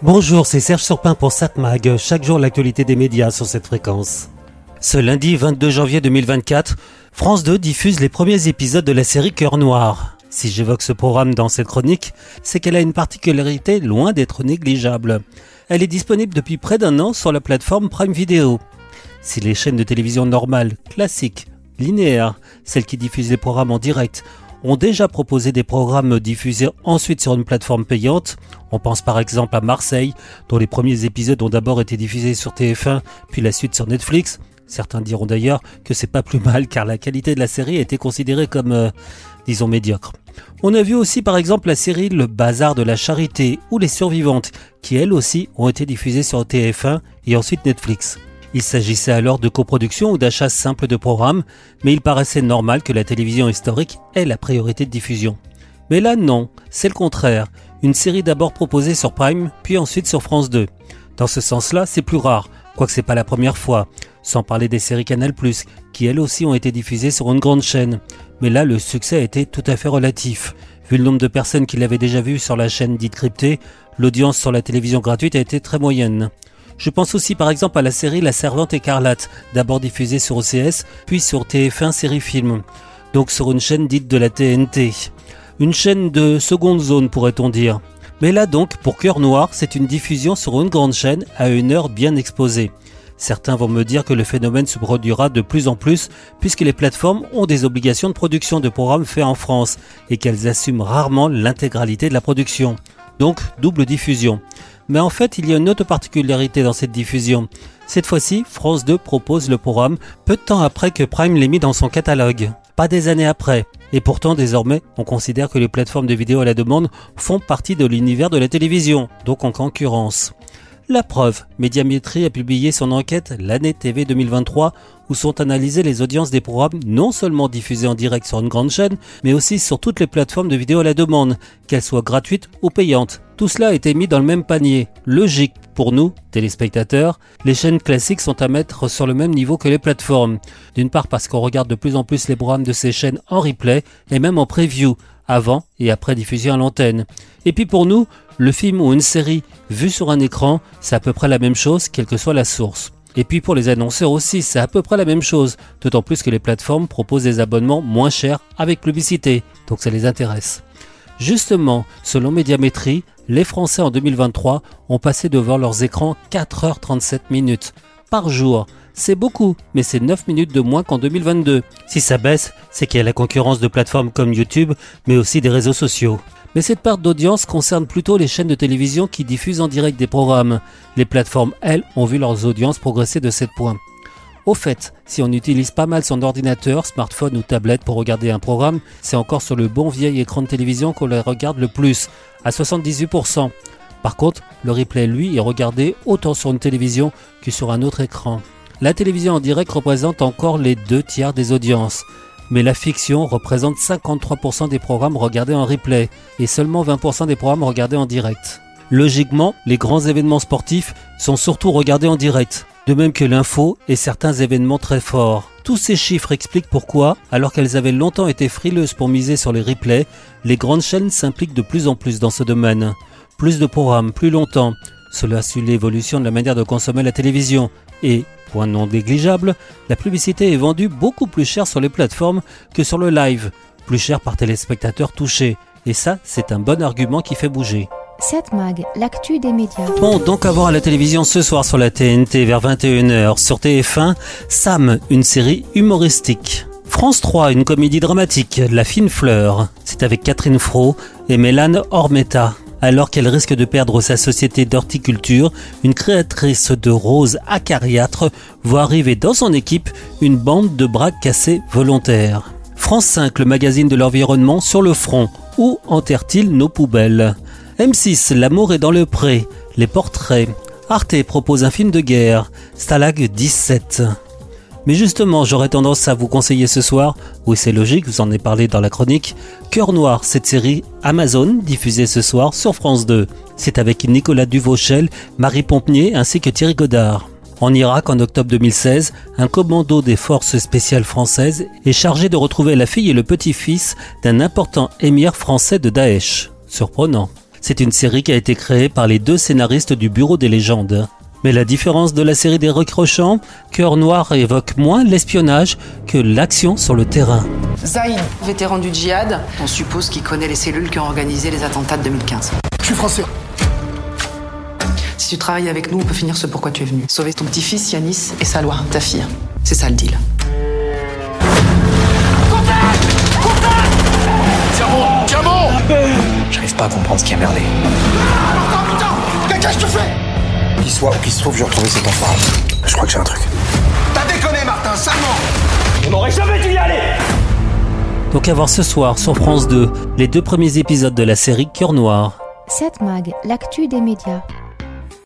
Bonjour, c'est Serge Surpin pour SatMag. Chaque jour, l'actualité des médias sur cette fréquence. Ce lundi 22 janvier 2024, France 2 diffuse les premiers épisodes de la série Cœur Noir. Si j'évoque ce programme dans cette chronique, c'est qu'elle a une particularité loin d'être négligeable. Elle est disponible depuis près d'un an sur la plateforme Prime Video. Si les chaînes de télévision normales, classiques, linéaires, celles qui diffusent les programmes en direct, ont déjà proposé des programmes diffusés ensuite sur une plateforme payante. On pense par exemple à Marseille, dont les premiers épisodes ont d'abord été diffusés sur TF1, puis la suite sur Netflix. Certains diront d'ailleurs que c'est pas plus mal car la qualité de la série a été considérée comme, euh, disons, médiocre. On a vu aussi par exemple la série Le Bazar de la Charité ou Les Survivantes, qui elles aussi ont été diffusées sur TF1 et ensuite Netflix. Il s'agissait alors de coproduction ou d'achat simple de programmes, mais il paraissait normal que la télévision historique ait la priorité de diffusion. Mais là non, c'est le contraire. Une série d'abord proposée sur Prime, puis ensuite sur France 2. Dans ce sens-là, c'est plus rare, quoique c'est pas la première fois, sans parler des séries Canal+, qui elles aussi ont été diffusées sur une grande chaîne. Mais là, le succès a été tout à fait relatif. Vu le nombre de personnes qui l'avaient déjà vu sur la chaîne dite cryptée, l'audience sur la télévision gratuite a été très moyenne. Je pense aussi par exemple à la série La Servante écarlate, d'abord diffusée sur OCS, puis sur TF1 Série Film, donc sur une chaîne dite de la TNT. Une chaîne de seconde zone pourrait-on dire. Mais là donc, pour Cœur Noir, c'est une diffusion sur une grande chaîne à une heure bien exposée. Certains vont me dire que le phénomène se produira de plus en plus puisque les plateformes ont des obligations de production de programmes faits en France et qu'elles assument rarement l'intégralité de la production. Donc double diffusion. Mais en fait, il y a une autre particularité dans cette diffusion. Cette fois-ci, France 2 propose le programme peu de temps après que Prime l'ait mis dans son catalogue. Pas des années après. Et pourtant, désormais, on considère que les plateformes de vidéo à la demande font partie de l'univers de la télévision, donc en concurrence. La preuve, Médiamétrie a publié son enquête L'année TV 2023 où sont analysées les audiences des programmes non seulement diffusés en direct sur une grande chaîne, mais aussi sur toutes les plateformes de vidéo à la demande, qu'elles soient gratuites ou payantes. Tout cela a été mis dans le même panier. Logique pour nous, téléspectateurs, les chaînes classiques sont à mettre sur le même niveau que les plateformes. D'une part parce qu'on regarde de plus en plus les programmes de ces chaînes en replay et même en preview, avant et après diffusion à l'antenne. Et puis pour nous, le film ou une série vue sur un écran, c'est à peu près la même chose, quelle que soit la source. Et puis pour les annonceurs aussi, c'est à peu près la même chose, d'autant plus que les plateformes proposent des abonnements moins chers avec publicité, donc ça les intéresse. Justement, selon Médiamétrie, les Français en 2023 ont passé devant leurs écrans 4h37 minutes par jour. C'est beaucoup, mais c'est 9 minutes de moins qu'en 2022. Si ça baisse, c'est qu'il y a la concurrence de plateformes comme YouTube, mais aussi des réseaux sociaux. Mais cette part d'audience concerne plutôt les chaînes de télévision qui diffusent en direct des programmes. Les plateformes, elles, ont vu leurs audiences progresser de 7 points. Au fait, si on utilise pas mal son ordinateur, smartphone ou tablette pour regarder un programme, c'est encore sur le bon vieil écran de télévision qu'on les regarde le plus, à 78%. Par contre, le replay, lui, est regardé autant sur une télévision que sur un autre écran. La télévision en direct représente encore les deux tiers des audiences mais la fiction représente 53% des programmes regardés en replay et seulement 20% des programmes regardés en direct. Logiquement, les grands événements sportifs sont surtout regardés en direct, de même que l'info et certains événements très forts. Tous ces chiffres expliquent pourquoi, alors qu'elles avaient longtemps été frileuses pour miser sur les replays, les grandes chaînes s'impliquent de plus en plus dans ce domaine. Plus de programmes, plus longtemps. Cela suit l'évolution de la manière de consommer la télévision et, Point non négligeable, la publicité est vendue beaucoup plus cher sur les plateformes que sur le live, plus cher par téléspectateur touché. Et ça, c'est un bon argument qui fait bouger. 7 Mag, l'actu des médias. Bon, donc à voir à la télévision ce soir sur la TNT vers 21h sur TF1, Sam, une série humoristique. France 3, une comédie dramatique, La fine fleur. C'est avec Catherine Fro et Mélane Ormeta. Alors qu'elle risque de perdre sa société d'horticulture, une créatrice de roses acariâtres voit arriver dans son équipe une bande de bras cassés volontaires. France 5, le magazine de l'environnement sur le front. Où enterrent-ils nos poubelles? M6, L'amour est dans le pré. Les portraits. Arte propose un film de guerre. Stalag 17. Mais justement, j'aurais tendance à vous conseiller ce soir, oui c'est logique, vous en ai parlé dans la chronique, Cœur Noir, cette série Amazon diffusée ce soir sur France 2. C'est avec Nicolas Duvauchel, Marie Pompier ainsi que Thierry Godard. En Irak, en octobre 2016, un commando des forces spéciales françaises est chargé de retrouver la fille et le petit-fils d'un important émir français de Daesh. Surprenant. C'est une série qui a été créée par les deux scénaristes du Bureau des légendes. Mais la différence de la série des recrochants, Cœur Noir évoque moins l'espionnage que l'action sur le terrain. Zaïd, vétéran du djihad, on suppose qu'il connaît les cellules qui ont organisé les attentats de 2015. Je suis français. Si tu travailles avec nous, on peut finir ce pourquoi tu es venu. Sauver ton petit-fils Yanis et Salwa, ta fille. C'est ça le deal. Tiens bon, tiens bon J'arrive pas à comprendre ce qui a merdé. Putain, putain, qu'est-ce que tu fais? Qu'il soit où qu'il se trouve, je vais retrouver cet enfant. Je crois que j'ai un truc. T'as déconné, Martin, salement On n'aurait jamais dû y aller Donc à voir ce soir sur France 2, les deux premiers épisodes de la série Cœur Noir. 7 Mag, l'actu des médias.